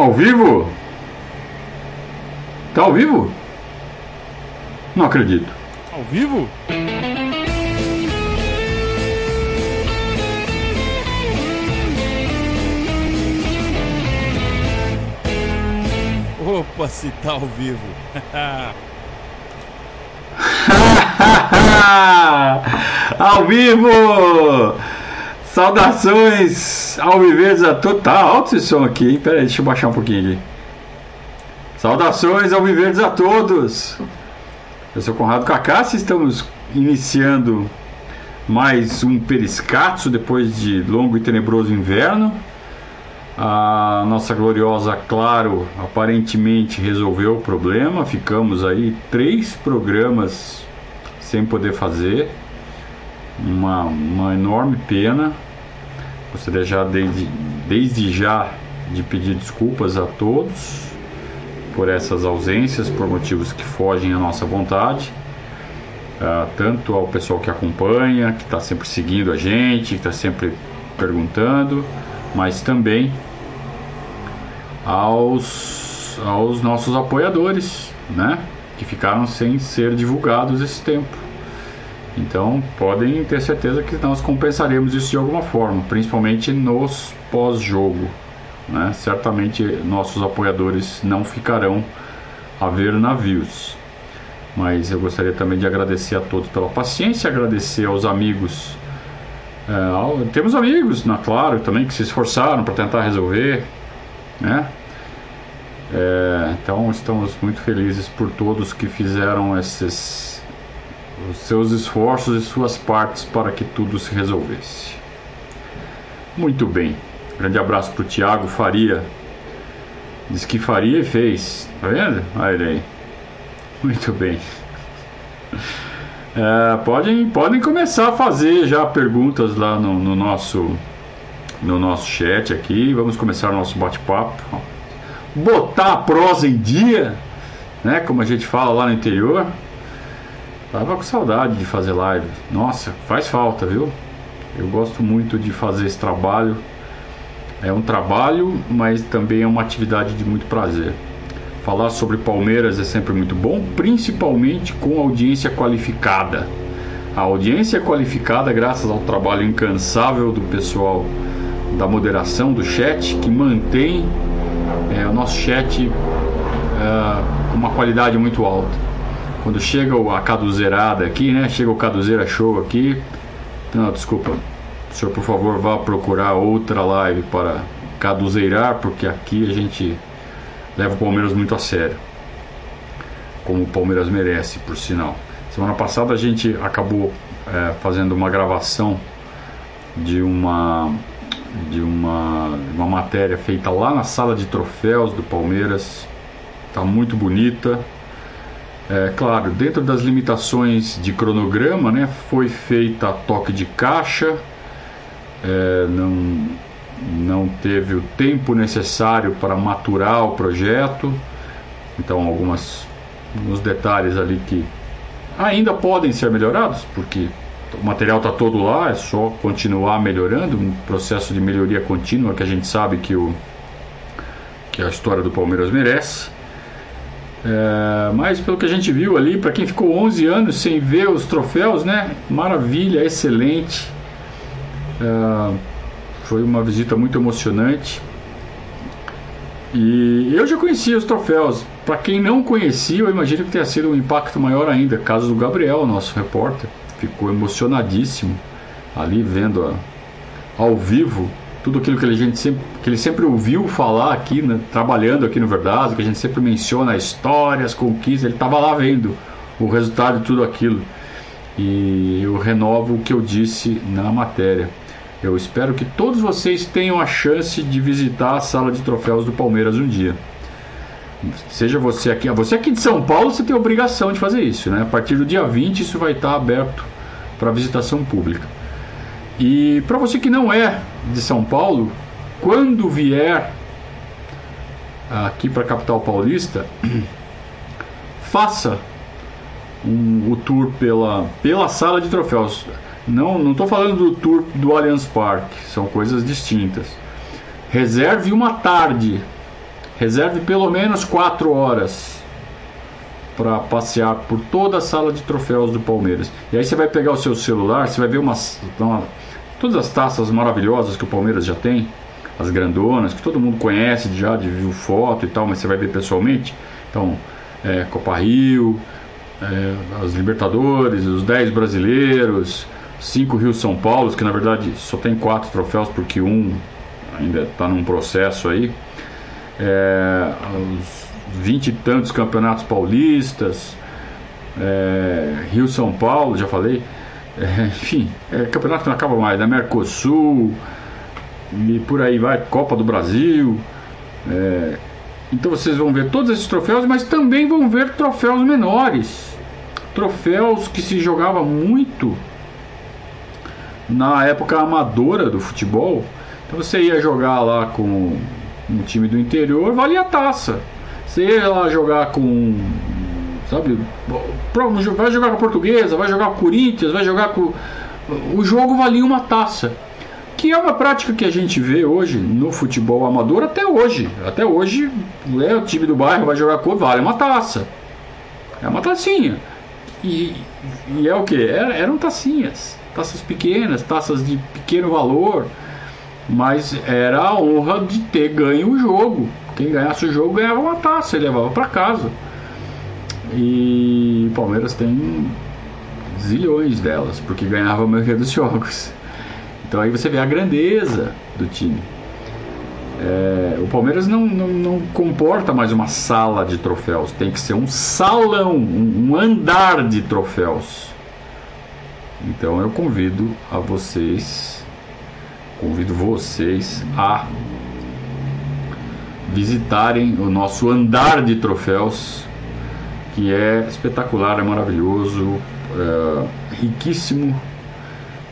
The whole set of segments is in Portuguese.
Ao vivo? Tá ao vivo? Não acredito. Ao vivo? Opa, se tá ao vivo. ao vivo! Saudações ao viver a todos. Tá alto esse som aqui, hein? Pera aí, deixa eu baixar um pouquinho aqui. Saudações ao viver a todos! Eu sou Conrado Cacassi, estamos iniciando mais um periscatso depois de longo e tenebroso inverno. A nossa gloriosa Claro aparentemente resolveu o problema. Ficamos aí três programas sem poder fazer. Uma, uma enorme pena. Gostaria já desde, desde já de pedir desculpas a todos por essas ausências, por motivos que fogem à nossa vontade. Uh, tanto ao pessoal que acompanha, que está sempre seguindo a gente, que está sempre perguntando, mas também aos, aos nossos apoiadores, né? Que ficaram sem ser divulgados esse tempo. Então podem ter certeza que nós compensaremos isso de alguma forma, principalmente nos pós-jogo. Né? Certamente nossos apoiadores não ficarão a ver navios. Mas eu gostaria também de agradecer a todos pela paciência, agradecer aos amigos. É, temos amigos, na Claro, também que se esforçaram para tentar resolver. Né? É, então estamos muito felizes por todos que fizeram esses os seus esforços e suas partes para que tudo se resolvesse. Muito bem. Grande abraço para o Tiago Faria. Diz que faria e fez. Tá vendo? Olha ele aí. Muito bem. É, podem, podem começar a fazer já perguntas lá no, no nosso no nosso chat aqui. Vamos começar o nosso bate-papo. Botar a prosa em dia, né? Como a gente fala lá no interior. Tava com saudade de fazer live. Nossa, faz falta, viu? Eu gosto muito de fazer esse trabalho. É um trabalho, mas também é uma atividade de muito prazer. Falar sobre Palmeiras é sempre muito bom, principalmente com audiência qualificada. A audiência qualificada, graças ao trabalho incansável do pessoal da moderação do chat, que mantém é, o nosso chat é, com uma qualidade muito alta quando chega a caduzeirada aqui, né? Chega o caduzeira show aqui. Não, desculpa. O senhor, por favor, vá procurar outra live para caduzeirar, porque aqui a gente leva o Palmeiras muito a sério. Como o Palmeiras merece, por sinal. Semana passada a gente acabou é, fazendo uma gravação de uma de uma, uma matéria feita lá na sala de troféus do Palmeiras. Tá muito bonita. É, claro, dentro das limitações de cronograma, né, foi feita a toque de caixa, é, não, não teve o tempo necessário para maturar o projeto, então algumas, alguns detalhes ali que ainda podem ser melhorados, porque o material está todo lá, é só continuar melhorando, um processo de melhoria contínua que a gente sabe que, o, que a história do Palmeiras merece. É, mas pelo que a gente viu ali, para quem ficou 11 anos sem ver os troféus, né? Maravilha, excelente. É, foi uma visita muito emocionante. E eu já conhecia os troféus. Para quem não conhecia, eu imagino que tenha sido um impacto maior ainda. Caso do Gabriel, nosso repórter, ficou emocionadíssimo ali vendo a, ao vivo tudo aquilo que, a gente sempre, que ele sempre ouviu falar aqui, né, trabalhando aqui no Verdade, que a gente sempre menciona histórias, conquistas, ele estava lá vendo o resultado de tudo aquilo. E eu renovo o que eu disse na matéria. Eu espero que todos vocês tenham a chance de visitar a sala de troféus do Palmeiras um dia. Seja você aqui, você aqui de São Paulo, você tem obrigação de fazer isso, né? A partir do dia 20 isso vai estar aberto para visitação pública. E para você que não é de São Paulo, quando vier aqui para a capital paulista, faça um, o tour pela, pela sala de troféus. Não não estou falando do tour do Allianz Parque, são coisas distintas. Reserve uma tarde, Reserve pelo menos 4 horas para passear por toda a sala de troféus do Palmeiras. E aí você vai pegar o seu celular, você vai ver umas, uma, todas as taças maravilhosas que o Palmeiras já tem, as grandonas, que todo mundo conhece já, de viu foto e tal, mas você vai ver pessoalmente. Então, é, Copa Rio, é, as Libertadores, os 10 brasileiros, 5 Rio São Paulo, que na verdade só tem 4 troféus porque um ainda está num processo aí. É, os 20 e tantos campeonatos paulistas, é, Rio São Paulo, já falei. É, enfim, é, campeonato que não acaba mais, da né? Mercosul e por aí vai, Copa do Brasil. É, então vocês vão ver todos esses troféus, mas também vão ver troféus menores. Troféus que se jogava muito na época amadora do futebol. Então você ia jogar lá com um time do interior, valia taça. Você ia lá jogar com. Sabe? Vai jogar com a portuguesa, vai jogar com o Corinthians, vai jogar com. O jogo valia uma taça. Que é uma prática que a gente vê hoje no futebol amador até hoje. Até hoje, é, o time do bairro vai jogar com vale uma taça. É uma tacinha. E, e é o que? Eram tacinhas. Taças pequenas, taças de pequeno valor. Mas era a honra de ter ganho o jogo. Quem ganhasse o jogo ganhava uma taça e levava para casa. E o Palmeiras tem zilhões delas, porque ganhava a maioria dos jogos. Então aí você vê a grandeza do time. É, o Palmeiras não, não, não, comporta mais uma sala de troféus, tem que ser um salão, um, um andar de troféus. Então eu convido a vocês, convido vocês a visitarem o nosso andar de troféus, que é espetacular, é maravilhoso, é, riquíssimo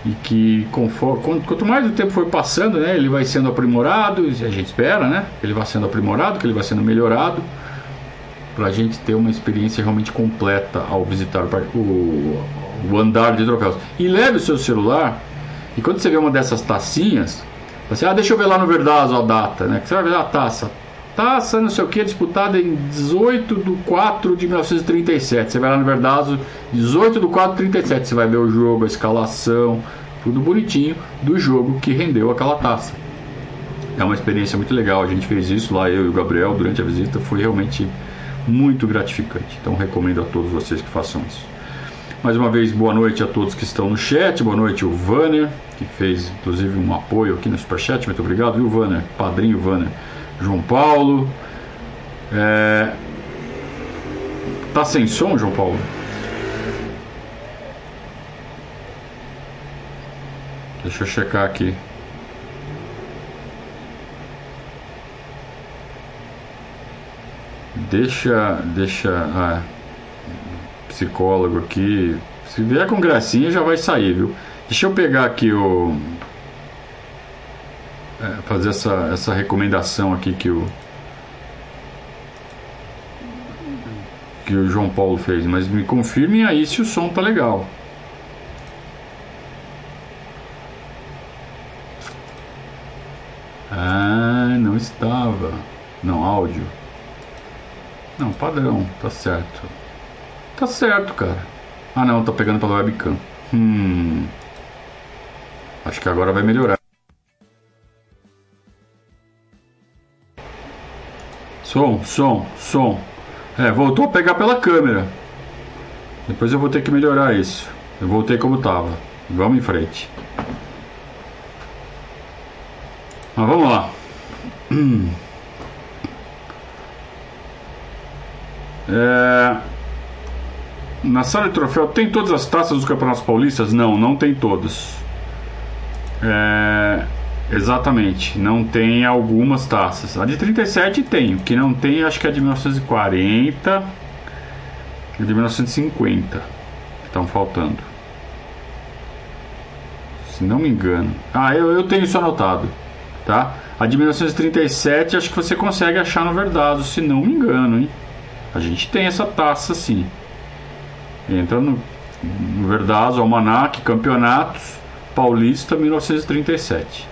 e que conforme, quanto mais o tempo for passando, né, ele vai sendo aprimorado, a gente espera, né, que ele vai sendo aprimorado, que ele vai sendo melhorado, para a gente ter uma experiência realmente completa ao visitar o, o andar de troféus. E leve o seu celular e quando você vê uma dessas tacinhas, você, ah, deixa eu ver lá no Verdazo a data, né? Que você vai ver a taça, taça, não sei o que, disputada em 18 de 4 de 1937. Você vai lá no Verdazo, 18 de 4 de 37. Você vai ver o jogo, a escalação, tudo bonitinho do jogo que rendeu aquela taça. É uma experiência muito legal. A gente fez isso lá, eu e o Gabriel, durante a visita. Foi realmente muito gratificante. Então recomendo a todos vocês que façam isso. Mais uma vez, boa noite a todos que estão no chat. Boa noite, o Vanner, que fez inclusive um apoio aqui no Superchat. Muito obrigado, viu, Vanner? Padrinho Vanner. João Paulo. É... Tá sem som, João Paulo? Deixa eu checar aqui. Deixa, deixa, ah, psicólogo aqui. Se vier com gracinha já vai sair, viu? Deixa eu pegar aqui o fazer essa, essa recomendação aqui que o que o João Paulo fez, mas me confirmem aí se o som tá legal. Ah, não estava. Não, áudio. Não, padrão, tá certo. Tá certo, cara. Ah não, tá pegando pela webcam. Hum. Acho que agora vai melhorar. Som, som, som. É, voltou a pegar pela câmera. Depois eu vou ter que melhorar isso. Eu voltei como estava. Vamos em frente. Mas vamos lá. É... Na sala de troféu tem todas as taças dos campeonatos paulistas? Não, não tem todas. É... Exatamente, não tem algumas taças. A de 37 tem, o que não tem acho que é de 1940 e de 1950 estão faltando. Se não me engano. Ah, eu, eu tenho isso anotado, tá? A de 1937 acho que você consegue achar no Verdazo, se não me engano, hein? A gente tem essa taça sim. Entra no, no Verdazo, Almanac, Campeonatos Paulista 1937.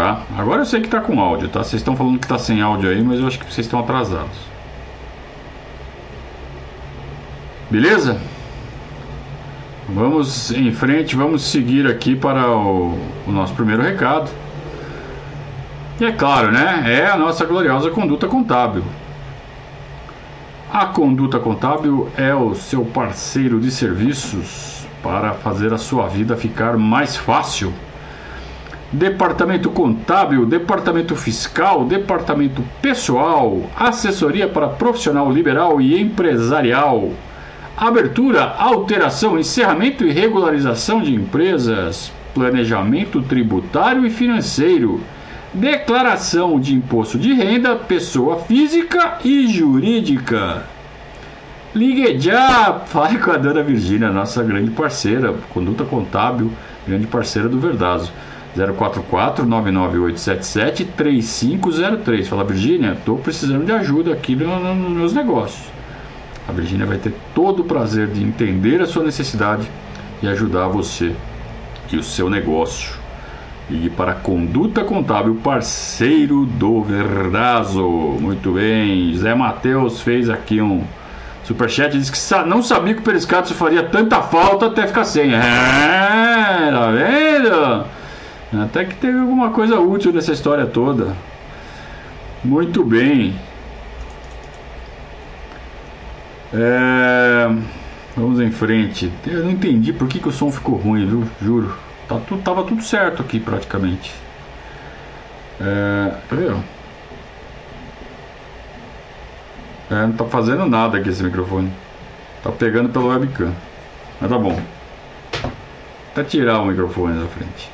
Tá? Agora eu sei que tá com áudio, tá? Vocês estão falando que tá sem áudio aí, mas eu acho que vocês estão atrasados. Beleza? Vamos em frente, vamos seguir aqui para o, o nosso primeiro recado. E é claro, né? É a nossa gloriosa conduta contábil. A conduta contábil é o seu parceiro de serviços para fazer a sua vida ficar mais fácil. Departamento contábil, departamento fiscal, departamento pessoal, assessoria para profissional liberal e empresarial abertura, alteração, encerramento e regularização de empresas, planejamento tributário e financeiro, declaração de imposto de renda, pessoa física e jurídica. Ligue já, fale com a dona Virgínia, nossa grande parceira, conduta contábil, grande parceira do Verdazo. 044 99877 3503. Fala, Virgínia, estou precisando de ajuda aqui nos no meus negócios. A Virgínia vai ter todo o prazer de entender a sua necessidade e ajudar você e o seu negócio. E para Conduta Contábil, parceiro do Verdazo. Muito bem. Zé Matheus fez aqui um superchat. Disse que não sabia que o Periscato faria tanta falta até ficar sem. É, tá vendo? Até que teve alguma coisa útil nessa história toda. Muito bem. É... Vamos em frente. Eu não entendi por que, que o som ficou ruim, viu? Juro. Tá tava tudo certo aqui praticamente. É... Tá? É, não tá fazendo nada aqui esse microfone. Tá pegando pelo webcam. Mas tá bom. Até tirar o microfone da frente.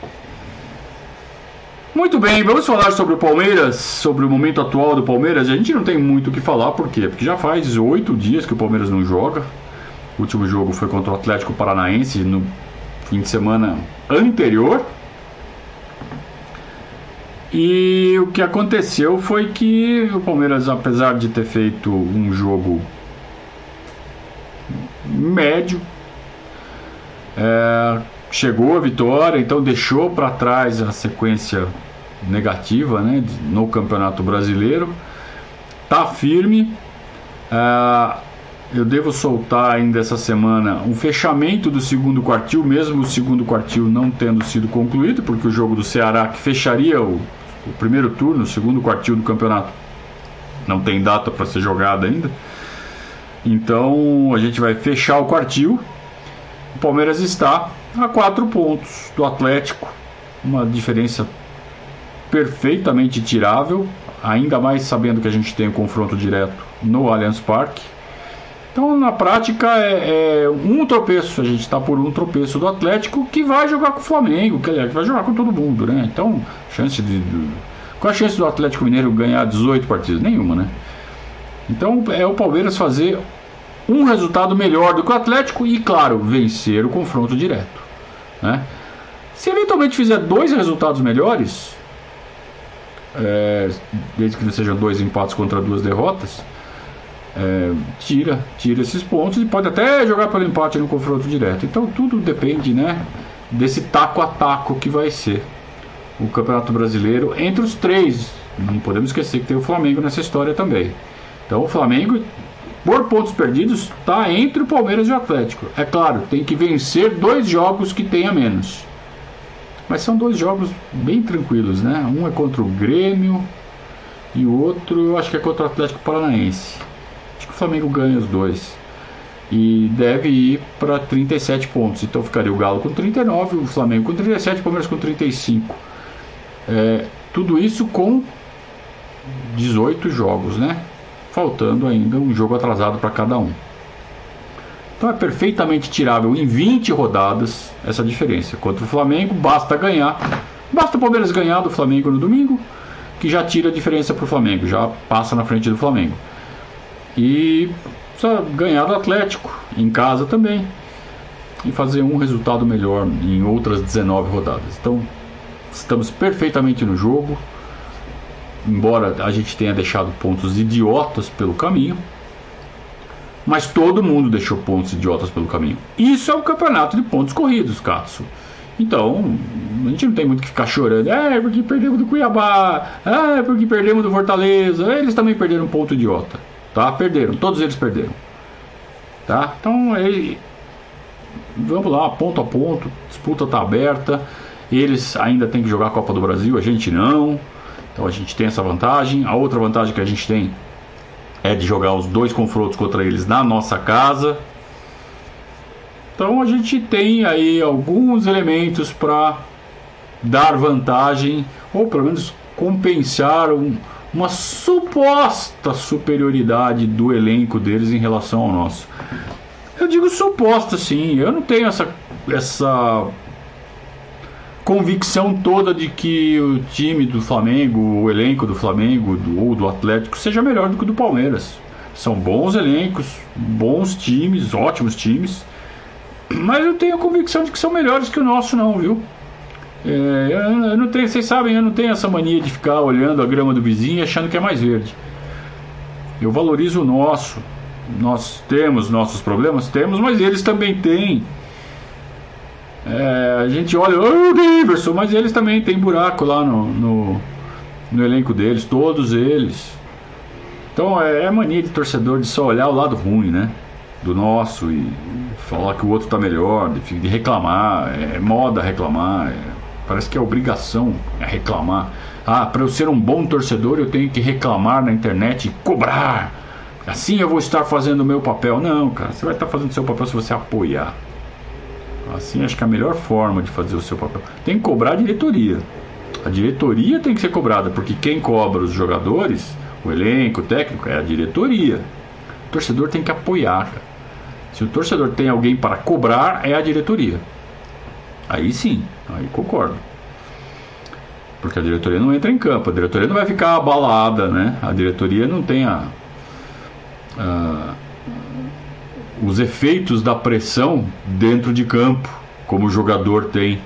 Muito bem, vamos falar sobre o Palmeiras, sobre o momento atual do Palmeiras. A gente não tem muito o que falar, por quê? Porque já faz oito dias que o Palmeiras não joga. O último jogo foi contra o Atlético Paranaense no fim de semana anterior. E o que aconteceu foi que o Palmeiras, apesar de ter feito um jogo médio, é, chegou a vitória, então deixou para trás a sequência negativa né, no Campeonato Brasileiro. Tá firme. Uh, eu devo soltar ainda essa semana um fechamento do segundo quartil, mesmo o segundo quartil não tendo sido concluído, porque o jogo do Ceará, que fecharia o, o primeiro turno, o segundo quartil do campeonato, não tem data para ser jogado ainda. Então a gente vai fechar o quartil. O Palmeiras está a quatro pontos do Atlético, uma diferença perfeitamente tirável, ainda mais sabendo que a gente tem um confronto direto no Allianz Parque. Então, na prática, é, é um tropeço. A gente está por um tropeço do Atlético que vai jogar com o Flamengo, que, que vai jogar com todo mundo, né? Então, chance de, de, qual a chance do Atlético Mineiro ganhar 18 partidas? Nenhuma, né? Então, é o Palmeiras fazer um resultado melhor do que o Atlético e, claro, vencer o confronto direto. Né? Se eventualmente fizer dois resultados melhores, é, desde que não sejam dois empates contra duas derrotas, é, tira, tira esses pontos e pode até jogar pelo empate no confronto direto. Então tudo depende, né, desse taco a taco que vai ser o Campeonato Brasileiro entre os três. Não podemos esquecer que tem o Flamengo nessa história também. Então o Flamengo, por pontos perdidos, está entre o Palmeiras e o Atlético. É claro, tem que vencer dois jogos que tenha menos. Mas são dois jogos bem tranquilos, né? Um é contra o Grêmio e o outro eu acho que é contra o Atlético Paranaense. Acho que o Flamengo ganha os dois. E deve ir para 37 pontos. Então ficaria o Galo com 39, o Flamengo com 37, o Palmeiras com 35. É, tudo isso com 18 jogos, né? Faltando ainda um jogo atrasado para cada um. Então é perfeitamente tirável em 20 rodadas essa diferença. Contra o Flamengo, basta ganhar. Basta o Palmeiras ganhar do Flamengo no domingo, que já tira a diferença para o Flamengo, já passa na frente do Flamengo. E só ganhar do Atlético, em casa também. E fazer um resultado melhor em outras 19 rodadas. Então, estamos perfeitamente no jogo. Embora a gente tenha deixado pontos idiotas pelo caminho, mas todo mundo deixou pontos idiotas pelo caminho. Isso é um campeonato de pontos corridos, Katsu. Então, a gente não tem muito que ficar chorando. É, porque perdemos do Cuiabá. É, porque perdemos do Fortaleza. Eles também perderam um ponto idiota. Tá? Perderam. Todos eles perderam. Tá? Então, aí, vamos lá, ponto a ponto. Disputa tá aberta. Eles ainda têm que jogar a Copa do Brasil, a gente não. Então a gente tem essa vantagem. A outra vantagem que a gente tem é de jogar os dois confrontos contra eles na nossa casa. Então a gente tem aí alguns elementos para dar vantagem ou pelo menos compensar um, uma suposta superioridade do elenco deles em relação ao nosso. Eu digo suposta, sim. Eu não tenho essa essa convicção toda de que o time do Flamengo, o elenco do Flamengo do, ou do Atlético seja melhor do que o do Palmeiras. São bons elencos, bons times, ótimos times, mas eu tenho a convicção de que são melhores que o nosso, não, viu? É, eu não tenho, vocês sabem, eu não tenho essa mania de ficar olhando a grama do vizinho e achando que é mais verde. Eu valorizo o nosso. Nós temos nossos problemas, temos, mas eles também têm. É, a gente olha, o Daverson, mas eles também têm buraco lá no, no, no, elenco deles, todos eles. Então é, é mania de torcedor de só olhar o lado ruim, né? Do nosso e falar que o outro tá melhor, de, de reclamar, é moda reclamar, é, parece que é obrigação reclamar. Ah, para eu ser um bom torcedor eu tenho que reclamar na internet e cobrar. Assim eu vou estar fazendo o meu papel. Não, cara, você vai estar fazendo o seu papel se você apoiar. Assim, acho que é a melhor forma de fazer o seu papel. Tem que cobrar a diretoria. A diretoria tem que ser cobrada, porque quem cobra os jogadores, o elenco, o técnico, é a diretoria. O torcedor tem que apoiar. Cara. Se o torcedor tem alguém para cobrar, é a diretoria. Aí sim, aí concordo. Porque a diretoria não entra em campo, a diretoria não vai ficar abalada, né? A diretoria não tem a, a os efeitos da pressão dentro de campo, como o jogador tem.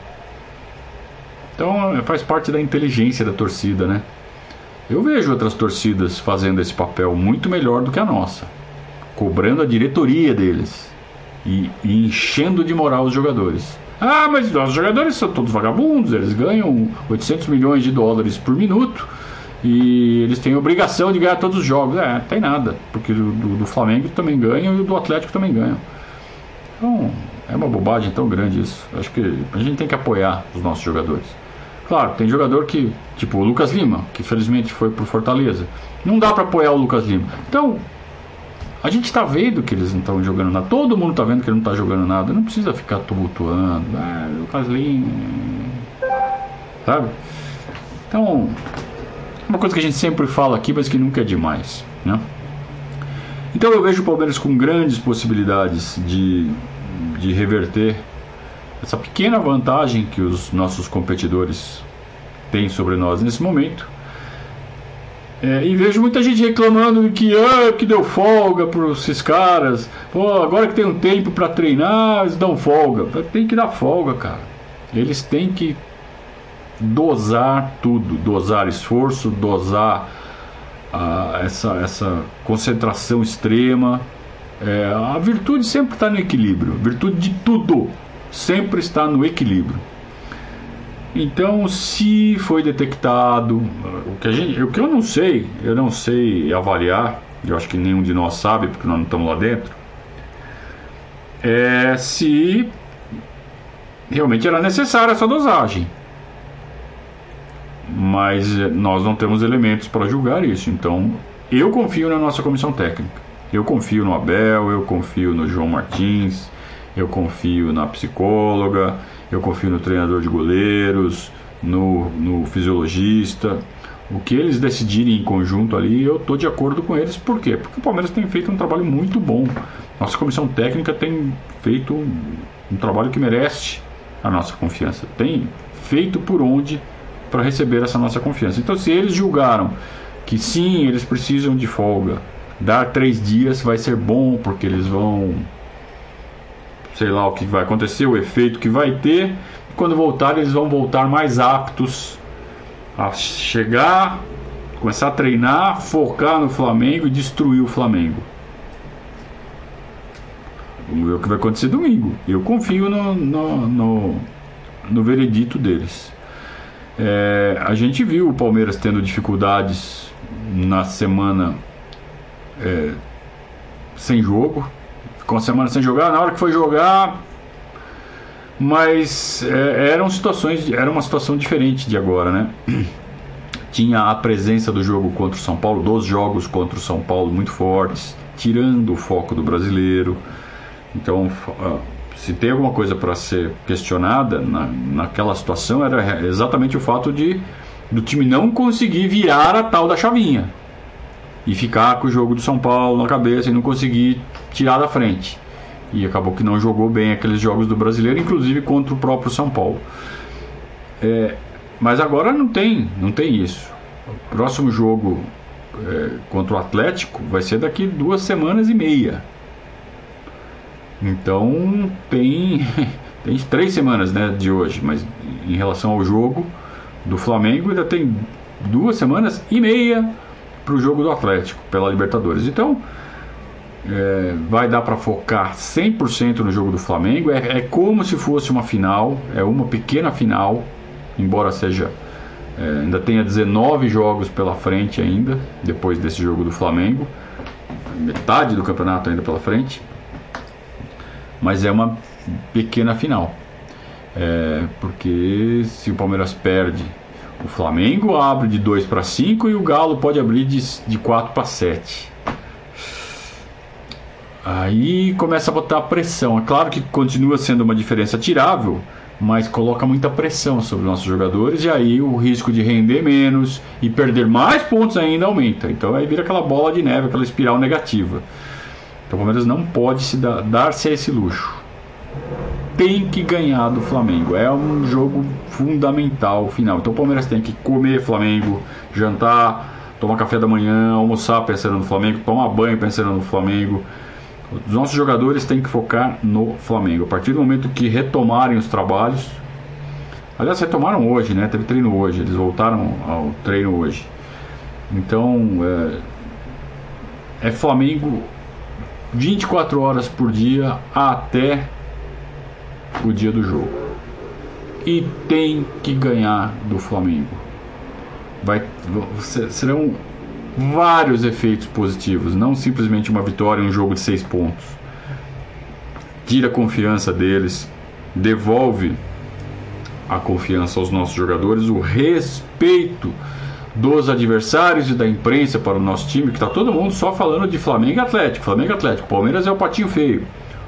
Então faz parte da inteligência da torcida, né? Eu vejo outras torcidas fazendo esse papel muito melhor do que a nossa, cobrando a diretoria deles e, e enchendo de moral os jogadores. Ah, mas os jogadores são todos vagabundos, eles ganham 800 milhões de dólares por minuto e eles têm obrigação de ganhar todos os jogos. É, tem nada, porque do, do, do Flamengo também ganham e do Atlético também ganham. Então, é uma bobagem tão grande isso. Acho que a gente tem que apoiar os nossos jogadores. Claro, tem jogador que, tipo o Lucas Lima, que felizmente foi pro Fortaleza. Não dá para apoiar o Lucas Lima. Então, a gente está vendo que eles não estão jogando nada. Todo mundo está vendo que ele não está jogando nada. Não precisa ficar tumultuando. Ah, Lucas Lima. Sabe? Então, uma coisa que a gente sempre fala aqui, mas que nunca é demais. Né? Então eu vejo o Palmeiras com grandes possibilidades de, de reverter essa pequena vantagem que os nossos competidores têm sobre nós nesse momento. É, e vejo muita gente reclamando que, ah, que deu folga para esses caras. Pô, agora que tem um tempo para treinar, eles dão folga. Tem que dar folga, cara. Eles têm que dosar tudo, dosar esforço, dosar ah, essa, essa concentração extrema. É, a virtude sempre está no equilíbrio, a virtude de tudo sempre está no equilíbrio. Então, se foi detectado, o que, a gente, o que eu não sei, eu não sei avaliar, eu acho que nenhum de nós sabe, porque nós não estamos lá dentro, é se realmente era necessária essa dosagem mas eh, nós não temos elementos para julgar isso. Então, eu confio na nossa comissão técnica. Eu confio no Abel, eu confio no João Martins, eu confio na psicóloga, eu confio no treinador de goleiros, no, no fisiologista. O que eles decidirem em conjunto ali, eu estou de acordo com eles. Por quê? Porque o Palmeiras tem feito um trabalho muito bom. Nossa comissão técnica tem feito um, um trabalho que merece a nossa confiança. Tem feito por onde para receber essa nossa confiança. Então, se eles julgaram que sim, eles precisam de folga, dar três dias vai ser bom, porque eles vão. Sei lá o que vai acontecer, o efeito que vai ter. Quando voltar, eles vão voltar mais aptos a chegar, começar a treinar, focar no Flamengo e destruir o Flamengo. Vamos ver o que vai acontecer domingo. Eu confio no, no, no no veredito deles. É, a gente viu o Palmeiras tendo dificuldades na semana é, sem jogo, ficou uma semana sem jogar, na hora que foi jogar, mas é, eram situações, era uma situação diferente de agora, né? Tinha a presença do jogo contra o São Paulo, dos jogos contra o São Paulo muito fortes, tirando o foco do brasileiro. Então, se tem alguma coisa para ser questionada na, naquela situação, era exatamente o fato de do time não conseguir virar a tal da chavinha e ficar com o jogo do São Paulo na cabeça e não conseguir tirar da frente. E acabou que não jogou bem aqueles jogos do brasileiro, inclusive contra o próprio São Paulo. É, mas agora não tem, não tem isso. O próximo jogo é, contra o Atlético vai ser daqui duas semanas e meia. Então tem, tem três semanas né, de hoje, mas em relação ao jogo do Flamengo ainda tem duas semanas e meia para o jogo do Atlético pela Libertadores. Então é, vai dar para focar 100% no jogo do Flamengo. É, é, como se fosse uma final, é uma pequena final, embora seja é, ainda tenha 19 jogos pela frente ainda depois desse jogo do Flamengo, metade do campeonato ainda pela frente mas é uma pequena final. É, porque se o Palmeiras perde, o Flamengo abre de 2 para 5 e o Galo pode abrir de, de 4 para 7. Aí começa a botar pressão. É claro que continua sendo uma diferença tirável, mas coloca muita pressão sobre os nossos jogadores e aí o risco de render menos e perder mais pontos ainda aumenta. Então aí vira aquela bola de neve, aquela espiral negativa. Então o Palmeiras não pode se dar, dar-se a esse luxo. Tem que ganhar do Flamengo. É um jogo fundamental final. Então o Palmeiras tem que comer Flamengo, jantar, tomar café da manhã, almoçar pensando no Flamengo, tomar banho pensando no Flamengo. Os nossos jogadores têm que focar no Flamengo. A partir do momento que retomarem os trabalhos, aliás, retomaram hoje, né? Teve treino hoje, eles voltaram ao treino hoje. Então, é, é Flamengo 24 horas por dia até o dia do jogo. E tem que ganhar do Flamengo. Vai, serão vários efeitos positivos, não simplesmente uma vitória em um jogo de seis pontos. Tira a confiança deles, devolve a confiança aos nossos jogadores, o respeito dos adversários e da imprensa para o nosso time, que está todo mundo só falando de Flamengo e Atlético. Flamengo e Atlético. Palmeiras é o patinho feio.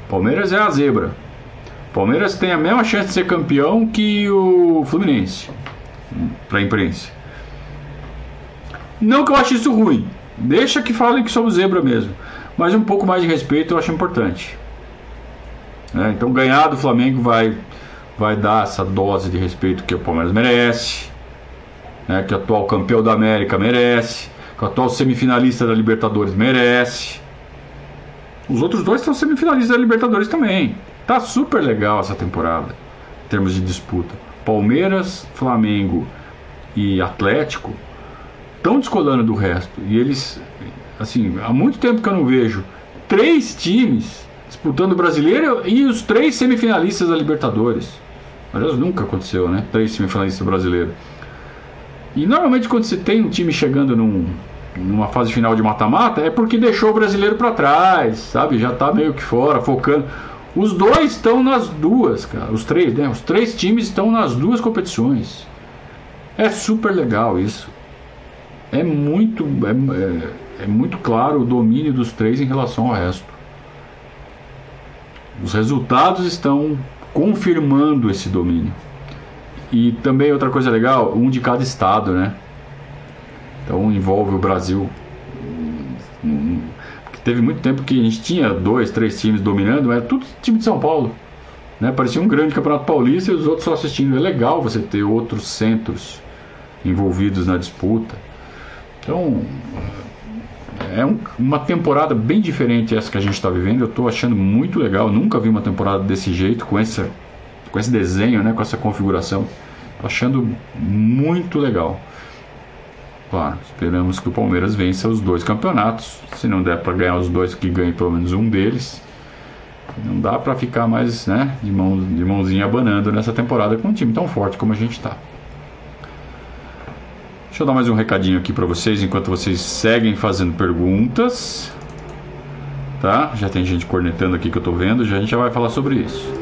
Palmeiras é a zebra. Palmeiras tem a mesma chance de ser campeão que o Fluminense. Para a imprensa. Não que eu ache isso ruim. Deixa que falem que somos zebra mesmo. Mas um pouco mais de respeito eu acho importante. É, então ganhar do Flamengo vai, vai dar essa dose de respeito que o Palmeiras merece né, que atual campeão da América merece, que atual semifinalista da Libertadores merece. Os outros dois são semifinalistas da Libertadores também. Tá super legal essa temporada, em termos de disputa. Palmeiras, Flamengo e Atlético estão descolando do resto. E eles, assim, há muito tempo que eu não vejo três times disputando o brasileiro e os três semifinalistas da Libertadores. Aliás, nunca aconteceu, né? Três semifinalistas brasileiros. E normalmente quando você tem um time chegando num, numa fase final de mata-mata, é porque deixou o brasileiro para trás, sabe? Já tá meio que fora, focando. Os dois estão nas duas, cara. Os três, né? Os três times estão nas duas competições. É super legal isso. É muito, é, é, é muito claro o domínio dos três em relação ao resto. Os resultados estão confirmando esse domínio. E também outra coisa legal, um de cada estado, né? Então envolve o Brasil. Porque teve muito tempo que a gente tinha dois, três times dominando, mas era tudo time de São Paulo. Né? Parecia um grande campeonato paulista e os outros só assistindo. É legal você ter outros centros envolvidos na disputa. Então é um, uma temporada bem diferente essa que a gente está vivendo. Eu estou achando muito legal. Nunca vi uma temporada desse jeito, com essa com esse desenho, né, com essa configuração. Tô achando muito legal. Claro, esperamos que o Palmeiras vença os dois campeonatos. Se não der para ganhar os dois, que ganhe pelo menos um deles. Não dá para ficar mais né, de, mão, de mãozinha abanando nessa temporada com um time tão forte como a gente está. Deixa eu dar mais um recadinho aqui para vocês enquanto vocês seguem fazendo perguntas. Tá? Já tem gente cornetando aqui que eu tô vendo, já a gente já vai falar sobre isso.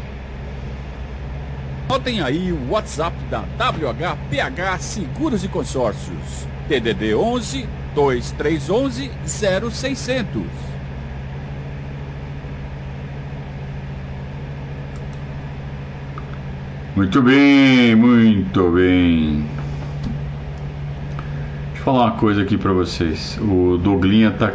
Notem aí o WhatsApp da WHPH Seguros e Consórcios. DDD 11 2311 0600. Muito bem, muito bem. Deixa eu falar uma coisa aqui para vocês. O Douglinha tá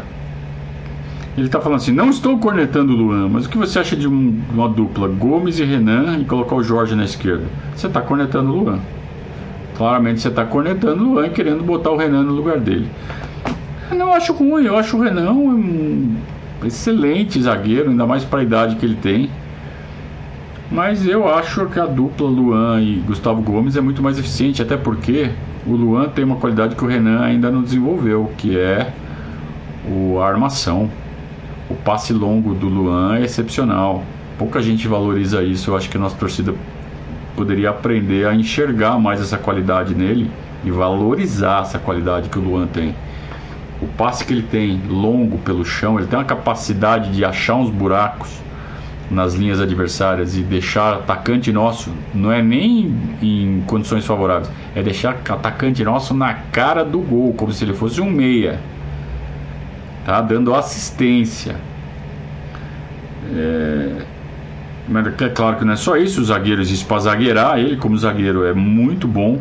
ele está falando assim: não estou cornetando o Luan, mas o que você acha de um, uma dupla Gomes e Renan e colocar o Jorge na esquerda? Você está cornetando o Luan. Claramente você está cornetando o Luan querendo botar o Renan no lugar dele. Eu não acho ruim, eu acho o Renan um excelente zagueiro, ainda mais para a idade que ele tem. Mas eu acho que a dupla Luan e Gustavo Gomes é muito mais eficiente, até porque o Luan tem uma qualidade que o Renan ainda não desenvolveu, que é o, a armação o passe longo do Luan é excepcional. Pouca gente valoriza isso. Eu acho que a nossa torcida poderia aprender a enxergar mais essa qualidade nele e valorizar essa qualidade que o Luan tem. O passe que ele tem longo pelo chão, ele tem uma capacidade de achar uns buracos nas linhas adversárias e deixar atacante nosso, não é nem em condições favoráveis, é deixar atacante nosso na cara do gol, como se ele fosse um meia tá? dando assistência. É... Mas é claro que não é só isso, o zagueiro existe para zagueirar, ele como zagueiro é muito bom.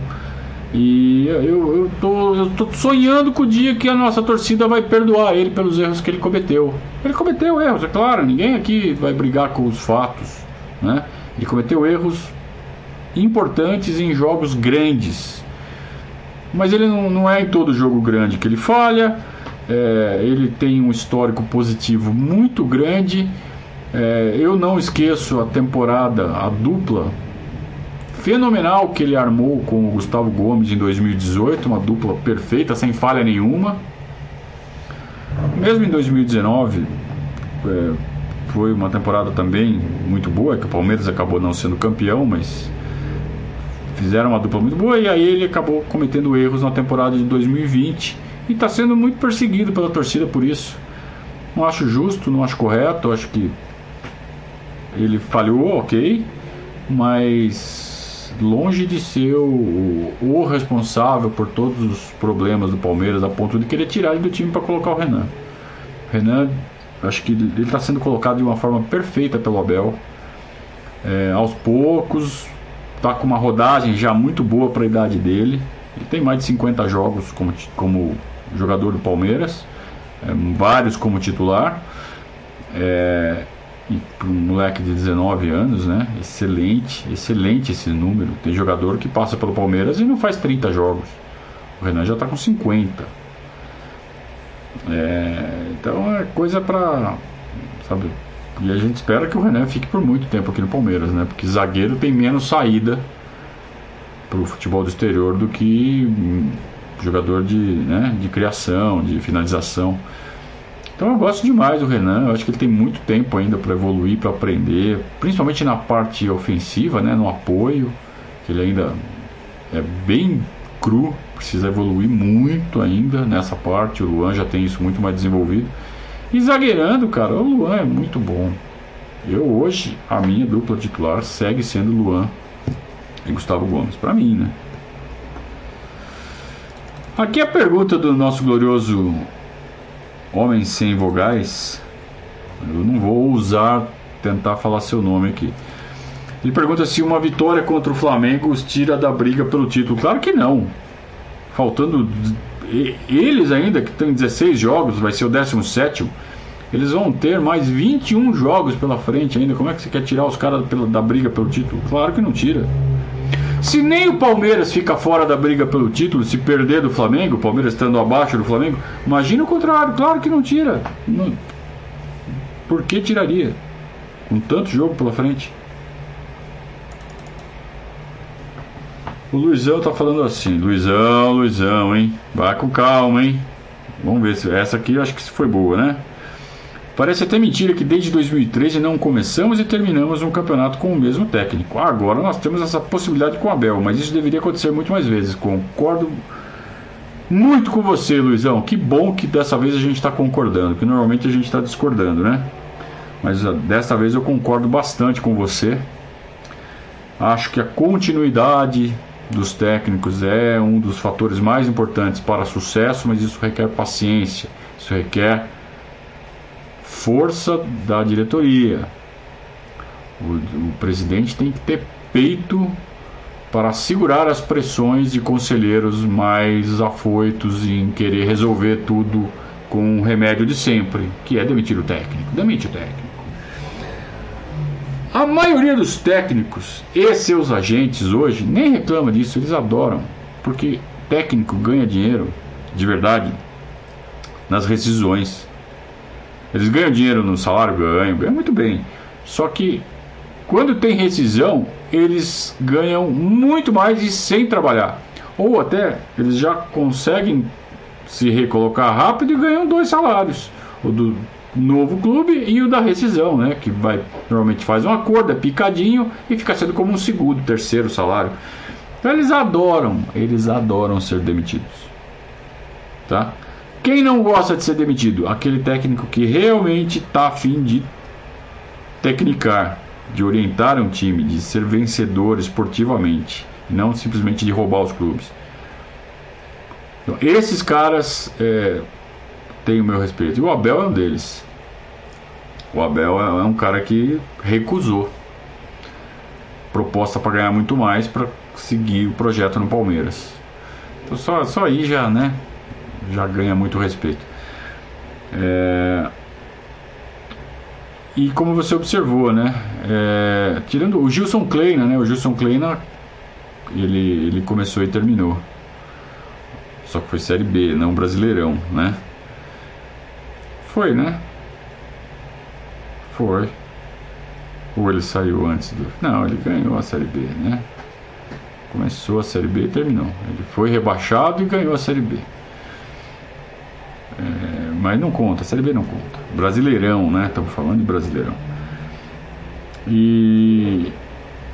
E eu, eu, tô, eu tô sonhando com o dia que a nossa torcida vai perdoar ele pelos erros que ele cometeu. Ele cometeu erros, é claro, ninguém aqui vai brigar com os fatos. Né? Ele cometeu erros importantes em jogos grandes. Mas ele não, não é em todo jogo grande que ele falha é, ele tem um histórico positivo muito grande. É, eu não esqueço a temporada, a dupla fenomenal que ele armou com o Gustavo Gomes em 2018, uma dupla perfeita, sem falha nenhuma. Mesmo em 2019, é, foi uma temporada também muito boa, que o Palmeiras acabou não sendo campeão, mas fizeram uma dupla muito boa e aí ele acabou cometendo erros na temporada de 2020 e está sendo muito perseguido pela torcida por isso. Não acho justo, não acho correto, acho que ele falhou, ok, mas longe de ser o, o responsável por todos os problemas do Palmeiras, a ponto de querer tirar ele do time para colocar o Renan. O Renan, acho que ele está sendo colocado de uma forma perfeita pelo Abel. É, aos poucos, está com uma rodagem já muito boa para a idade dele. Ele tem mais de 50 jogos como, como jogador do Palmeiras, é, vários como titular. É, e um moleque de 19 anos, né? Excelente, excelente esse número. Tem jogador que passa pelo Palmeiras e não faz 30 jogos. O Renan já está com 50. É, então é coisa para. Sabe? E a gente espera que o Renan fique por muito tempo aqui no Palmeiras, né? Porque zagueiro tem menos saída para o futebol do exterior do que jogador de, né, de criação, de finalização. Então eu gosto demais do Renan, eu acho que ele tem muito tempo ainda para evoluir, para aprender, principalmente na parte ofensiva, né, no apoio, que ele ainda é bem cru, precisa evoluir muito ainda nessa parte. O Luan já tem isso muito mais desenvolvido. E zagueirando, cara, o Luan é muito bom. Eu hoje, a minha dupla titular segue sendo Luan e Gustavo Gomes, para mim, né? Aqui a pergunta do nosso glorioso homem sem vogais. Eu não vou usar, tentar falar seu nome aqui. Ele pergunta se uma vitória contra o Flamengo os tira da briga pelo título. Claro que não. Faltando eles ainda, que tem 16 jogos, vai ser o 17. Eles vão ter mais 21 jogos pela frente ainda. Como é que você quer tirar os caras da briga pelo título? Claro que não tira. Se nem o Palmeiras fica fora da briga pelo título, se perder do Flamengo, o Palmeiras estando abaixo do Flamengo, imagina o contrário, claro que não tira. Não. Por que tiraria? Com tanto jogo pela frente. O Luizão tá falando assim, Luizão, Luizão, hein? Vai com calma, hein? Vamos ver se essa aqui eu acho que foi boa, né? Parece até mentira que desde 2013 não começamos e terminamos um campeonato com o mesmo técnico. Agora nós temos essa possibilidade com o Abel, mas isso deveria acontecer muito mais vezes. Concordo muito com você, Luizão. Que bom que dessa vez a gente está concordando, que normalmente a gente está discordando, né? Mas uh, dessa vez eu concordo bastante com você. Acho que a continuidade dos técnicos é um dos fatores mais importantes para sucesso, mas isso requer paciência, isso requer força da diretoria. O, o presidente tem que ter peito para segurar as pressões de conselheiros mais afoitos em querer resolver tudo com o remédio de sempre, que é demitir o técnico. Demite o técnico. A maioria dos técnicos e seus agentes hoje nem reclama disso, eles adoram, porque técnico ganha dinheiro de verdade nas rescisões. Eles ganham dinheiro no salário, ganham, ganham muito bem. Só que quando tem rescisão, eles ganham muito mais e sem trabalhar. Ou até eles já conseguem se recolocar rápido e ganham dois salários. O do novo clube e o da rescisão, né? Que vai normalmente faz um acordo, é picadinho e fica sendo como um segundo, terceiro salário. Então eles adoram, eles adoram ser demitidos. Tá? Quem não gosta de ser demitido? Aquele técnico que realmente está afim de tecnicar, de orientar um time, de ser vencedor esportivamente, não simplesmente de roubar os clubes. Então, esses caras é, têm o meu respeito. E o Abel é um deles. O Abel é, é um cara que recusou proposta para ganhar muito mais para seguir o projeto no Palmeiras. Então só, só aí já, né? Já ganha muito respeito. É... E como você observou, né? É... Tirando o Gilson Kleina, né? O Gilson Kleina, ele, ele começou e terminou. Só que foi Série B, não Brasileirão, né? Foi, né? Foi. Ou ele saiu antes do. Não, ele ganhou a Série B, né? Começou a Série B e terminou. Ele foi rebaixado e ganhou a Série B. É, mas não conta, a Série B não conta. Brasileirão, né? Estamos falando de Brasileirão. E,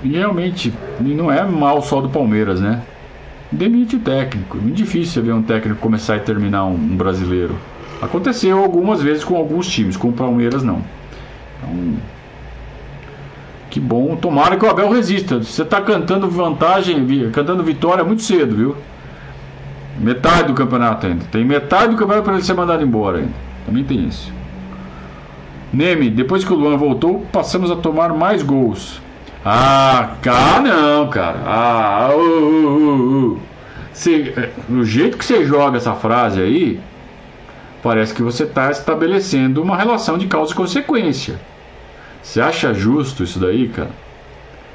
e realmente não é mal só do Palmeiras, né? Demite o técnico. É muito difícil ver um técnico começar e terminar um, um brasileiro. Aconteceu algumas vezes com alguns times, com o Palmeiras não. Então, que bom. Tomara que o Abel resista. Você está cantando vantagem, cantando vitória muito cedo, viu? Metade do campeonato ainda. Tem metade do campeonato para ele ser mandado embora ainda. Também tem isso. Neme, depois que o Luan voltou, passamos a tomar mais gols. Ah, cá não, cara. Ah, uh, uh, uh, Cê, no jeito que você joga essa frase aí, parece que você está estabelecendo uma relação de causa e consequência. Você acha justo isso daí, cara?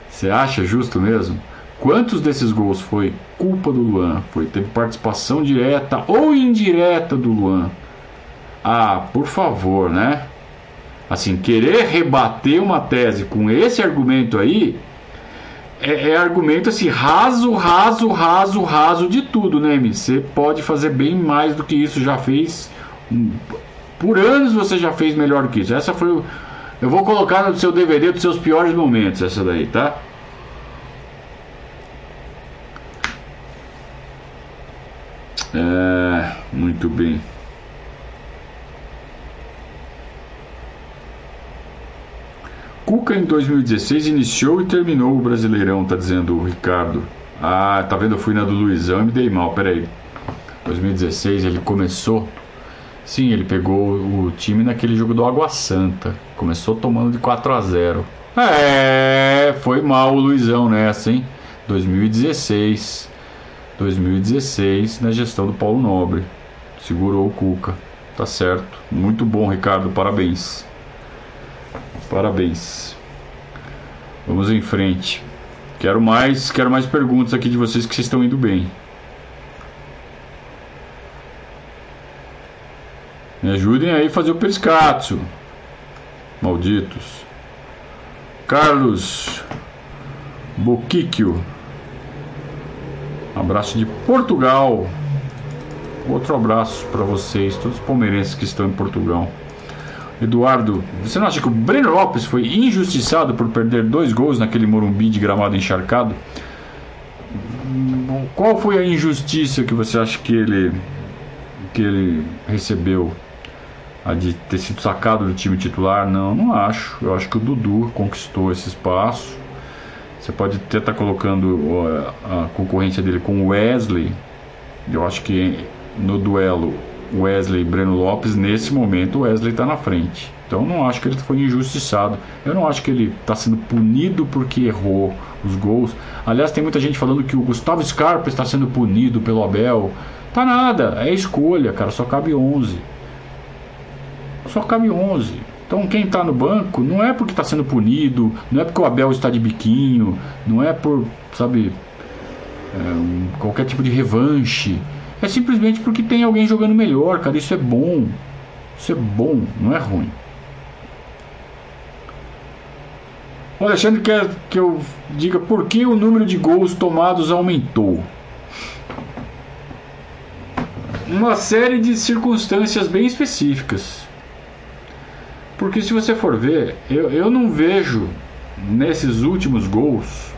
Você acha justo mesmo? Quantos desses gols foi culpa do Luan? Foi teve participação direta ou indireta do Luan? Ah, por favor, né? Assim, querer rebater uma tese com esse argumento aí é, é argumento assim, raso, raso, raso, raso de tudo, né? Você pode fazer bem mais do que isso, já fez. Por anos você já fez melhor do que isso. Essa foi. Eu vou colocar no seu DVD dos seus piores momentos, essa daí, tá? É, muito bem. Cuca em 2016 iniciou e terminou o Brasileirão, tá dizendo o Ricardo. Ah, tá vendo? Eu fui na do Luizão e me dei mal. Peraí. 2016 ele começou. Sim, ele pegou o time naquele jogo do Água Santa. Começou tomando de 4 a 0. É, foi mal o Luizão nessa, hein? 2016. 2016 na gestão do Paulo Nobre. Segurou o Cuca. Tá certo. Muito bom, Ricardo. Parabéns. Parabéns. Vamos em frente. Quero mais, quero mais perguntas aqui de vocês que vocês estão indo bem. Me ajudem aí a fazer o pescatso. Malditos. Carlos Boquiquio. Abraço de Portugal. Outro abraço para vocês, todos os palmeirenses que estão em Portugal. Eduardo, você não acha que o Breno Lopes foi injustiçado por perder dois gols naquele Morumbi de gramado encharcado? Qual foi a injustiça que você acha que ele que ele recebeu? A de ter sido sacado do time titular? Não, não acho. Eu acho que o Dudu conquistou esse espaço. Você pode até estar tá colocando a concorrência dele com o Wesley. Eu acho que no duelo Wesley e Breno Lopes, nesse momento o Wesley está na frente. Então não acho que ele foi injustiçado. Eu não acho que ele está sendo punido porque errou os gols. Aliás, tem muita gente falando que o Gustavo Scarpa está sendo punido pelo Abel. Tá nada, é escolha, cara, só cabe 11. Só cabe 11. Então quem está no banco não é porque está sendo punido, não é porque o Abel está de biquinho, não é por, sabe, é, qualquer tipo de revanche. É simplesmente porque tem alguém jogando melhor, cara. Isso é bom. Isso é bom, não é ruim. O Alexandre quer que eu diga por que o número de gols tomados aumentou. Uma série de circunstâncias bem específicas. Porque se você for ver, eu, eu não vejo nesses últimos gols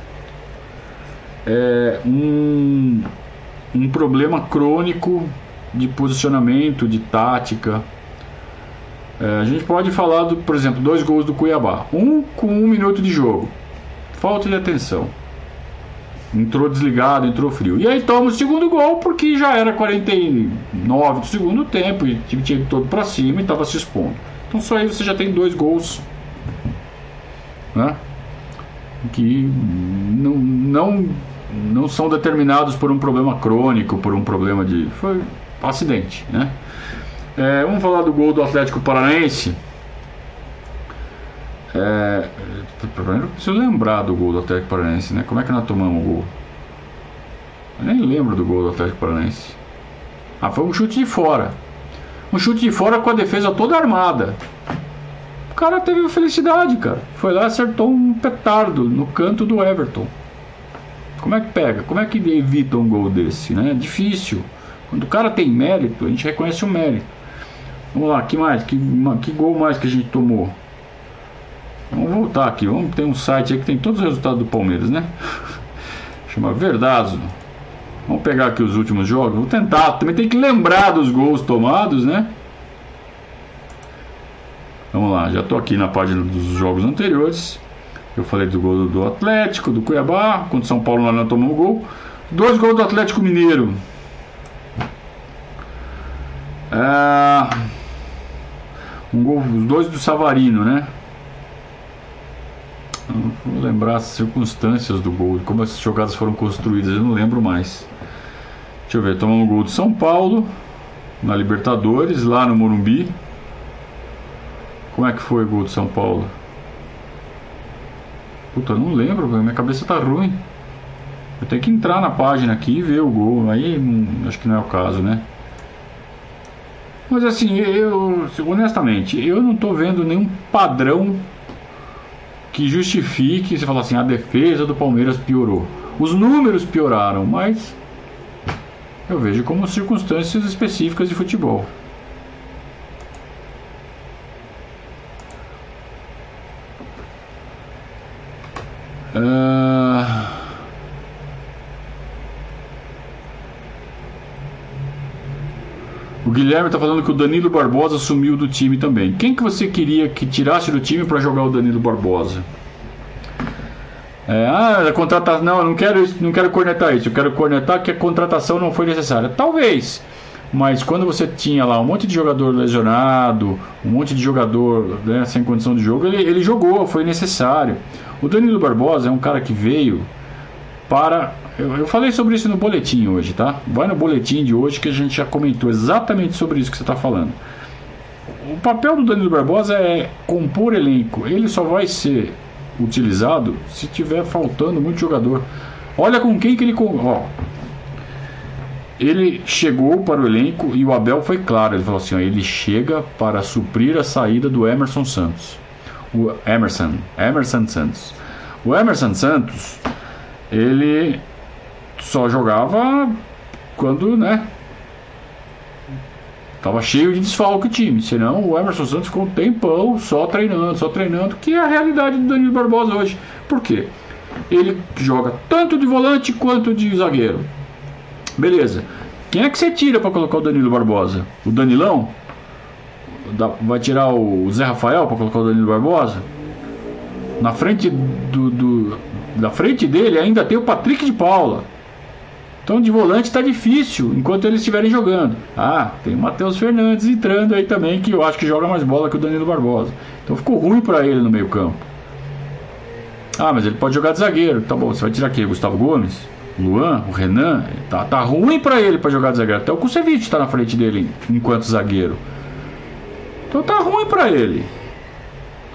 é, um, um problema crônico de posicionamento, de tática. É, a gente pode falar, do, por exemplo, dois gols do Cuiabá. Um com um minuto de jogo. Falta de atenção. Entrou desligado, entrou frio. E aí toma o segundo gol porque já era 49 do segundo tempo e o time tinha todo para cima e estava se expondo. Então só aí você já tem dois gols. Né? Que não, não não são determinados por um problema crônico, por um problema de. Foi acidente, né? É, vamos falar do gol do Atlético Paranaense. É, eu preciso lembrar do gol do Atlético Paranaense, né? Como é que nós tomamos o gol? Eu nem lembro do gol do Atlético Paranaense. Ah, foi um chute de fora. Um chute de fora com a defesa toda armada. O cara teve felicidade, cara. Foi lá e acertou um petardo no canto do Everton. Como é que pega? Como é que evita um gol desse? Né? Difícil. Quando o cara tem mérito, a gente reconhece o mérito. Vamos lá, que mais? Que, que gol mais que a gente tomou? Vamos voltar aqui. Vamos ter um site que tem todos os resultados do Palmeiras, né? Chama Verdazo. Vamos pegar aqui os últimos jogos. Vou tentar. Também tem que lembrar dos gols tomados, né? Vamos lá, já estou aqui na página dos jogos anteriores. Eu falei do gol do Atlético, do Cuiabá, contra o São Paulo não tomamos gol. Dois gols do Atlético Mineiro. É... Um gol, os dois do Savarino, né? Não vou lembrar as circunstâncias do gol, como essas jogadas foram construídas, eu não lembro mais. Deixa eu ver, tomamos o gol do São Paulo na Libertadores, lá no Morumbi. Como é que foi o gol do São Paulo? Puta, não lembro, minha cabeça tá ruim. Eu tenho que entrar na página aqui e ver o gol. Aí hum, acho que não é o caso, né? Mas assim, eu honestamente, eu não tô vendo nenhum padrão que justifique você falar assim, a defesa do Palmeiras piorou. Os números pioraram, mas eu vejo como circunstâncias específicas de futebol. Uh... Guilherme está falando que o Danilo Barbosa sumiu do time também. Quem que você queria que tirasse do time para jogar o Danilo Barbosa? É, ah, a contratação. Não, não quero, não quero cornetar isso. Eu quero cornetar que a contratação não foi necessária. Talvez. Mas quando você tinha lá um monte de jogador lesionado, um monte de jogador né, sem condição de jogo, ele, ele jogou, foi necessário. O Danilo Barbosa é um cara que veio para. Eu, eu, falei sobre isso no boletim hoje, tá? Vai no boletim de hoje que a gente já comentou exatamente sobre isso que você está falando. O papel do Danilo Barbosa é compor elenco. Ele só vai ser utilizado se tiver faltando muito jogador. Olha com quem que ele. Ó, ele chegou para o elenco e o Abel foi claro. Ele falou assim: ó, ele chega para suprir a saída do Emerson Santos. O Emerson, Emerson Santos. O Emerson Santos, ele só jogava quando, né? Tava cheio de desfalque o time. Senão o Emerson Santos ficou um tempão só treinando, só treinando, que é a realidade do Danilo Barbosa hoje. Por quê? Ele joga tanto de volante quanto de zagueiro. Beleza. Quem é que você tira para colocar o Danilo Barbosa? O Danilão? Vai tirar o Zé Rafael para colocar o Danilo Barbosa? Na frente do, do, da frente dele ainda tem o Patrick de Paula. Então de volante está difícil enquanto eles estiverem jogando. Ah, tem o Matheus Fernandes entrando aí também que eu acho que joga mais bola que o Danilo Barbosa. Então ficou ruim para ele no meio campo. Ah, mas ele pode jogar de zagueiro. Tá bom, você vai tirar quem? Gustavo Gomes? Luan, o Renan, tá, tá ruim para ele para jogar de zagueiro. Até o Kusevich está na frente dele enquanto zagueiro. Então tá ruim para ele.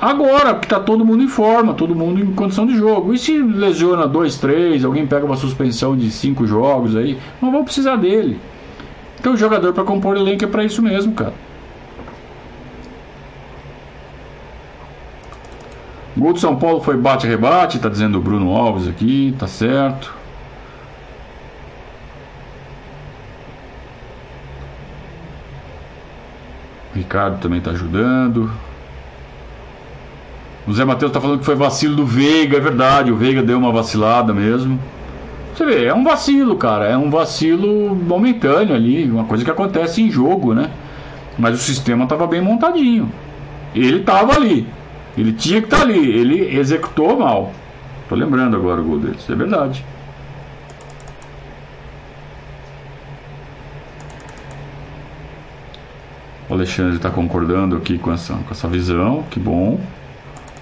Agora, porque tá todo mundo em forma, todo mundo em condição de jogo. E se lesiona dois, três, alguém pega uma suspensão de cinco jogos aí, não vão precisar dele. Então o jogador para compor elenco é para isso mesmo, cara. Gol do São Paulo foi bate-rebate, tá dizendo o Bruno Alves aqui, tá certo. O Ricardo também está ajudando. O Zé Matheus está falando que foi vacilo do Veiga, é verdade, o Veiga deu uma vacilada mesmo. Você vê, é um vacilo, cara, é um vacilo momentâneo ali, uma coisa que acontece em jogo, né? Mas o sistema estava bem montadinho. Ele estava ali, ele tinha que estar tá ali, ele executou mal. Tô lembrando agora o gol dele, isso é verdade. O Alexandre está concordando aqui com essa, com essa visão, que bom.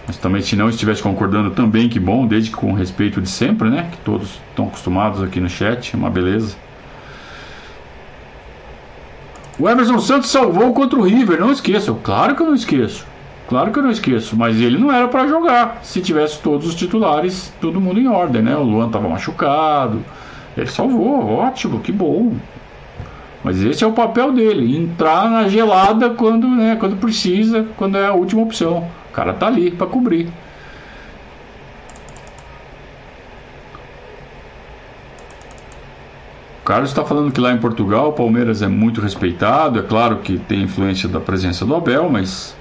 Mas também, se não estivesse concordando, também que bom, desde que com respeito de sempre, né? Que todos estão acostumados aqui no chat, uma beleza. O Emerson Santos salvou contra o River, não esqueçam. Claro que eu não esqueço. Claro que eu não esqueço, mas ele não era para jogar se tivesse todos os titulares, todo mundo em ordem, né? O Luan estava machucado. Ele salvou, ótimo, que bom. Mas esse é o papel dele, entrar na gelada quando, né, quando precisa, quando é a última opção. O cara tá ali para cobrir. O Carlos está falando que lá em Portugal o Palmeiras é muito respeitado. É claro que tem influência da presença do Abel, mas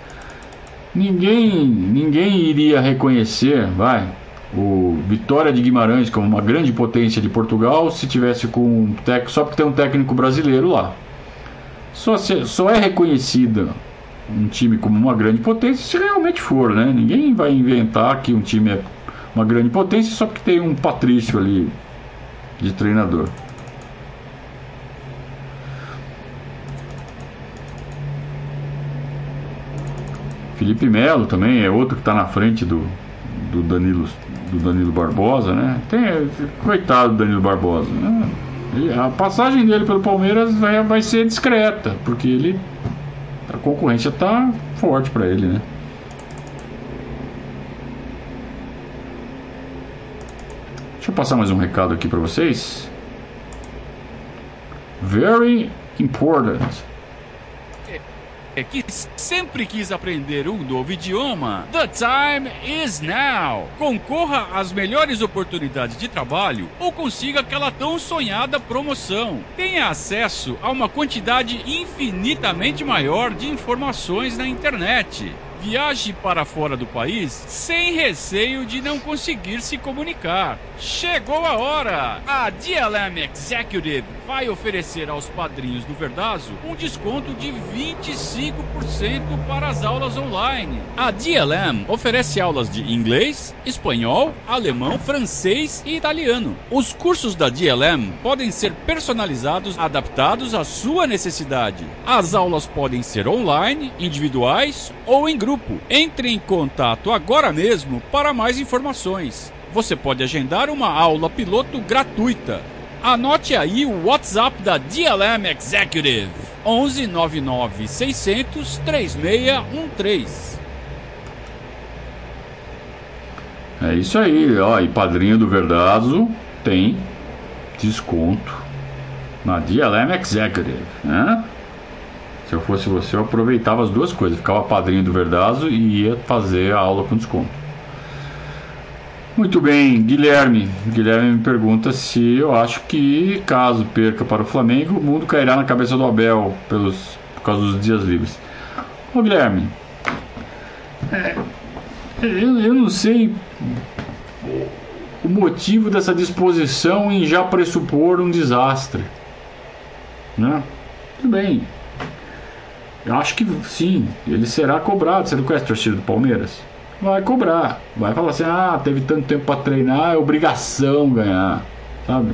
ninguém, ninguém iria reconhecer, vai, o Vitória de Guimarães como uma grande potência de Portugal se tivesse com um técnico, só porque tem um técnico brasileiro lá. Só, se, só é reconhecida um time como uma grande potência se realmente for, né? Ninguém vai inventar que um time é uma grande potência só porque tem um Patrício ali de treinador. Felipe Melo também é outro que está na frente do, do Danilo do Danilo Barbosa, né? Tem, coitado do Danilo Barbosa. Né? a passagem dele pelo Palmeiras vai, vai ser discreta, porque ele concorrência tá forte para ele, né? Deixa eu passar mais um recado aqui para vocês. Very important que sempre quis aprender um novo idioma? The time is now! Concorra às melhores oportunidades de trabalho ou consiga aquela tão sonhada promoção. Tenha acesso a uma quantidade infinitamente maior de informações na internet. Viaje para fora do país sem receio de não conseguir se comunicar. Chegou a hora! A DLM Executive vai oferecer aos padrinhos do Verdazo um desconto de 25% para as aulas online. A DLM oferece aulas de inglês, espanhol, alemão, francês e italiano. Os cursos da DLM podem ser personalizados, adaptados à sua necessidade. As aulas podem ser online, individuais ou em grupo. Entre em contato agora mesmo para mais informações. Você pode agendar uma aula piloto gratuita Anote aí o WhatsApp da DLM Executive: 11 99 600 3613. É isso aí, ó, e padrinho do Verdazo tem desconto na DLM Executive, né? Se eu fosse você, eu aproveitava as duas coisas, ficava padrinho do Verdazo e ia fazer a aula com desconto. Muito bem, Guilherme. Guilherme me pergunta se eu acho que, caso perca para o Flamengo, o mundo cairá na cabeça do Abel pelos, por causa dos dias livres. Ô, Guilherme, é, eu, eu não sei o motivo dessa disposição em já pressupor um desastre. Né? Tudo bem. Eu acho que sim, ele será cobrado. Você não conhece a torcida do Palmeiras? vai cobrar. Vai falar assim: ah, teve tanto tempo para treinar, é obrigação ganhar, sabe?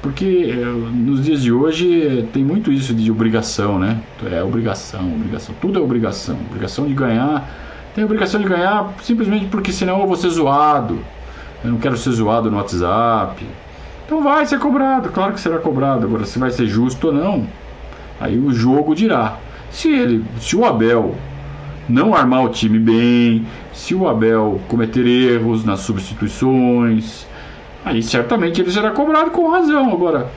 Porque eh, nos dias de hoje tem muito isso de obrigação, né? É obrigação, obrigação. Tudo é obrigação. Obrigação de ganhar. Tem obrigação de ganhar simplesmente porque senão eu vou ser zoado. Eu não quero ser zoado no WhatsApp. Então vai ser cobrado, claro que será cobrado. Agora, se vai ser justo ou não, aí o jogo dirá. Se ele, se o Abel não armar o time bem, se o Abel cometer erros nas substituições, aí certamente ele será cobrado com razão. Agora,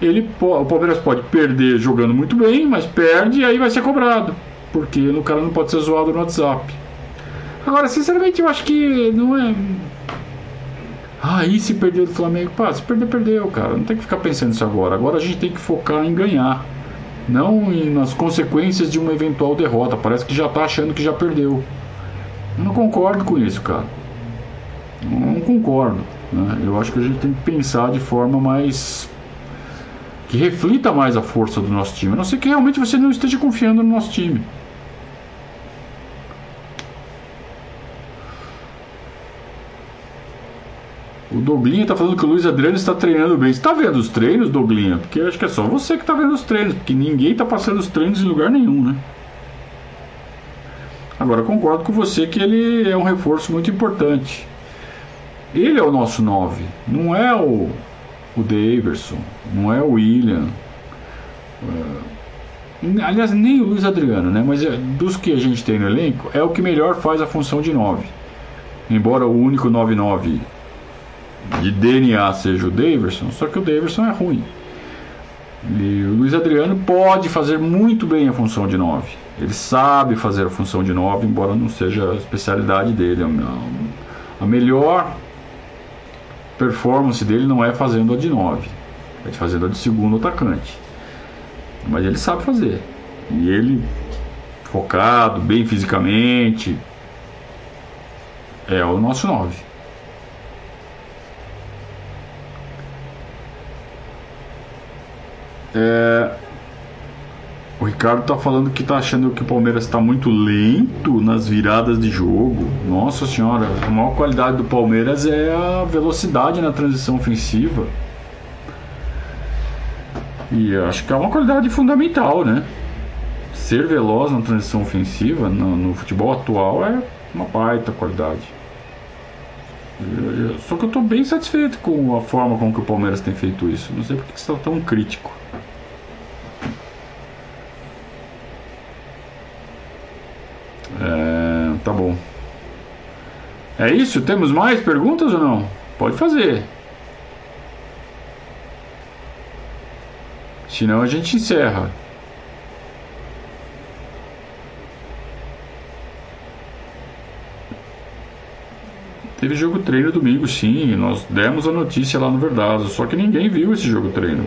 ele, o Palmeiras pode perder jogando muito bem, mas perde e aí vai ser cobrado, porque o cara não pode ser zoado no WhatsApp. Agora, sinceramente, eu acho que não é. Ah, e se perder do Flamengo? Pá, se perder, perdeu, cara. Não tem que ficar pensando nisso agora. Agora a gente tem que focar em ganhar não nas consequências de uma eventual derrota. Parece que já está achando que já perdeu. Eu não concordo com isso, cara. Não concordo. Né? Eu acho que a gente tem que pensar de forma mais. que reflita mais a força do nosso time. A não ser que realmente você não esteja confiando no nosso time. O Douglinha tá falando que o Luiz Adriano está treinando bem. Você tá vendo os treinos, Douglinha? Porque acho que é só você que tá vendo os treinos, porque ninguém tá passando os treinos em lugar nenhum, né? Agora concordo com você que ele é um reforço muito importante. Ele é o nosso 9, não é o, o Daverson, não é o William. Uh, aliás, nem o Luiz Adriano, né? Mas é, dos que a gente tem no elenco, é o que melhor faz a função de 9. Embora o único 9-9 de DNA seja o Daverson, só que o Daverson é ruim. E o Luiz Adriano pode fazer muito bem a função de 9. Ele sabe fazer a função de 9, embora não seja a especialidade dele. A melhor performance dele não é fazendo a de 9, é fazendo a de segundo atacante. Mas ele sabe fazer. E ele, focado, bem fisicamente, é o nosso 9. É... O Ricardo tá falando que tá achando que o Palmeiras está muito lento nas viradas de jogo. Nossa senhora, a maior qualidade do Palmeiras é a velocidade na transição ofensiva. E acho que é uma qualidade fundamental, né? Ser veloz na transição ofensiva no, no futebol atual é uma baita qualidade. Só que eu estou bem satisfeito com a forma com que o Palmeiras tem feito isso. Não sei porque você está tão crítico. É, tá bom. É isso? Temos mais perguntas ou não? Pode fazer. Senão a gente encerra. Teve jogo treino domingo, sim. Nós demos a notícia lá no Verdazo. Só que ninguém viu esse jogo treino.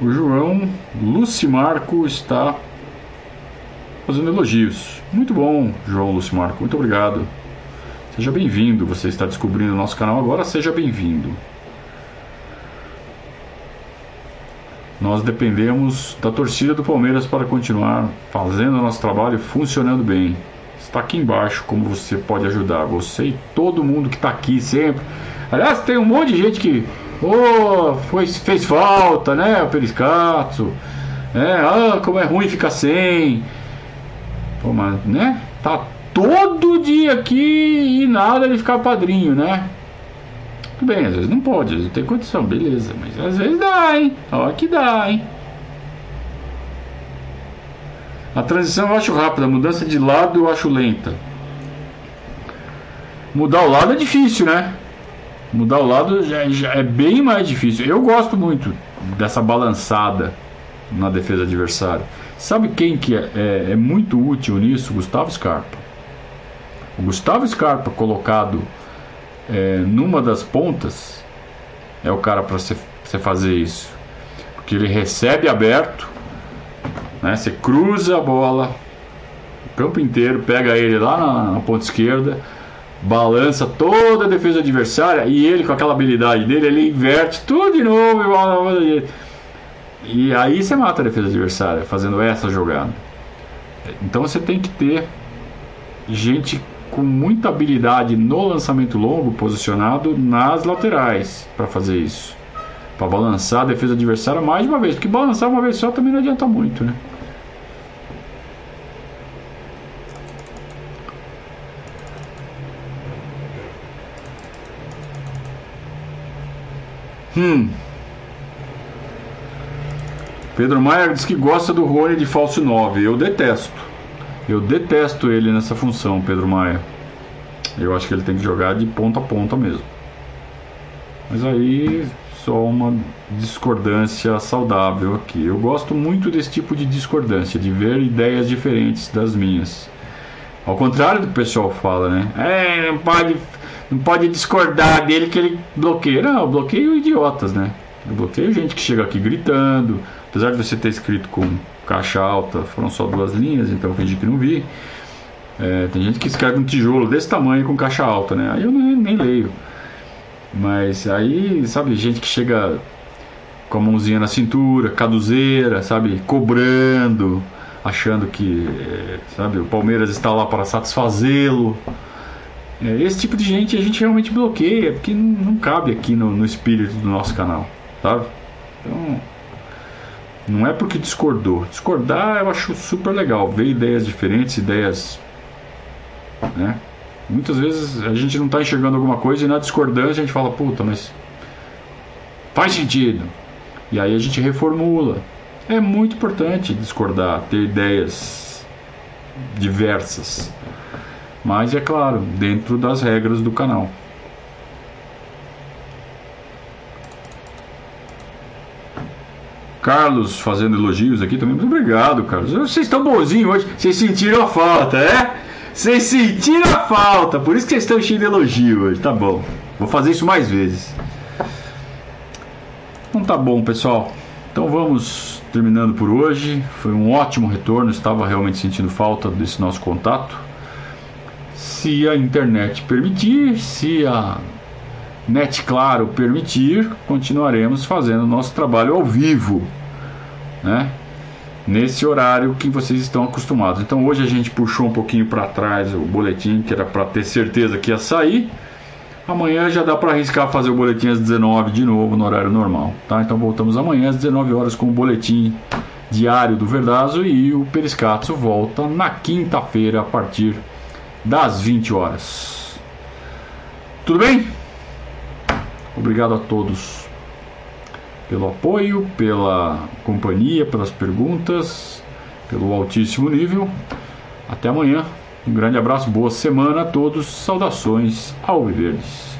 O João Lucimarco está fazendo elogios. Muito bom, João Lucimarco. Muito obrigado. Seja bem-vindo. Você está descobrindo o nosso canal agora, seja bem-vindo. Nós dependemos da torcida do Palmeiras para continuar fazendo o nosso trabalho funcionando bem. Está aqui embaixo como você pode ajudar. Você e todo mundo que está aqui sempre. Aliás, tem um monte de gente que oh, foi, fez falta, né? O Periscato. É, ah, como é ruim ficar sem. Pô, mas, né? Tá todo dia aqui e nada de ficar padrinho, né? Tudo bem, às vezes não pode, às vezes tem condição, beleza, mas às vezes dá, hein? Ó que dá, hein? A transição eu acho rápida, a mudança de lado eu acho lenta. Mudar o lado é difícil, né? Mudar o lado já, já é bem mais difícil. Eu gosto muito dessa balançada na defesa adversária. Sabe quem que é, é, é muito útil nisso? Gustavo Scarpa. O Gustavo Scarpa colocado é, numa das pontas é o cara para você fazer isso. Porque ele recebe aberto, né? você cruza a bola, o campo inteiro, pega ele lá na, na ponta esquerda, balança toda a defesa adversária e ele, com aquela habilidade dele, ele inverte tudo de novo. E aí você mata a defesa adversária fazendo essa jogada. Então você tem que ter gente com muita habilidade no lançamento longo posicionado nas laterais para fazer isso. Para balançar a defesa adversária mais de uma vez, porque balançar uma vez só também não adianta muito, né? Hum. Pedro Maia diz que gosta do Rony de falso 9. Eu detesto. Eu detesto ele nessa função, Pedro Maia. Eu acho que ele tem que jogar de ponta a ponta mesmo. Mas aí só uma discordância saudável aqui. Eu gosto muito desse tipo de discordância, de ver ideias diferentes das minhas. Ao contrário do que o pessoal fala, né? É, não pode, não pode discordar dele que ele bloqueia. Não, eu bloqueio idiotas, né? Eu bloqueio gente que chega aqui gritando. Apesar de você ter escrito com caixa alta, foram só duas linhas, então fingi que não vi. É, tem gente que escreve um tijolo desse tamanho com caixa alta, né? Aí eu nem, nem leio. Mas aí, sabe, gente que chega com a mãozinha na cintura, caduzeira, sabe, cobrando, achando que, é, sabe, o Palmeiras está lá para satisfazê-lo. É, esse tipo de gente a gente realmente bloqueia, porque não, não cabe aqui no, no espírito do nosso canal, sabe? Então, não é porque discordou. Discordar eu acho super legal, ver ideias diferentes, ideias. Né? Muitas vezes a gente não está enxergando alguma coisa e na discordância a gente fala, puta, mas faz sentido. E aí a gente reformula. É muito importante discordar, ter ideias diversas. Mas é claro, dentro das regras do canal. Carlos fazendo elogios aqui também. Muito obrigado, Carlos. Vocês estão bonzinhos hoje. Vocês sentiram a falta, é? Vocês sentiram a falta. Por isso que vocês estão cheios de elogio hoje. Tá bom. Vou fazer isso mais vezes. Então tá bom, pessoal. Então vamos terminando por hoje. Foi um ótimo retorno. Estava realmente sentindo falta desse nosso contato. Se a internet permitir, se a Net Claro permitir, continuaremos fazendo nosso trabalho ao vivo, né? Nesse horário que vocês estão acostumados. Então hoje a gente puxou um pouquinho para trás o boletim, que era para ter certeza que ia sair. Amanhã já dá para arriscar fazer o boletim às 19 de novo no horário normal, tá? Então voltamos amanhã às 19 horas com o boletim diário do Verdazo e o Periscatso volta na quinta-feira a partir das 20 horas. Tudo bem? Obrigado a todos pelo apoio, pela companhia, pelas perguntas, pelo altíssimo nível. Até amanhã. Um grande abraço, boa semana a todos. Saudações ao Viverdes.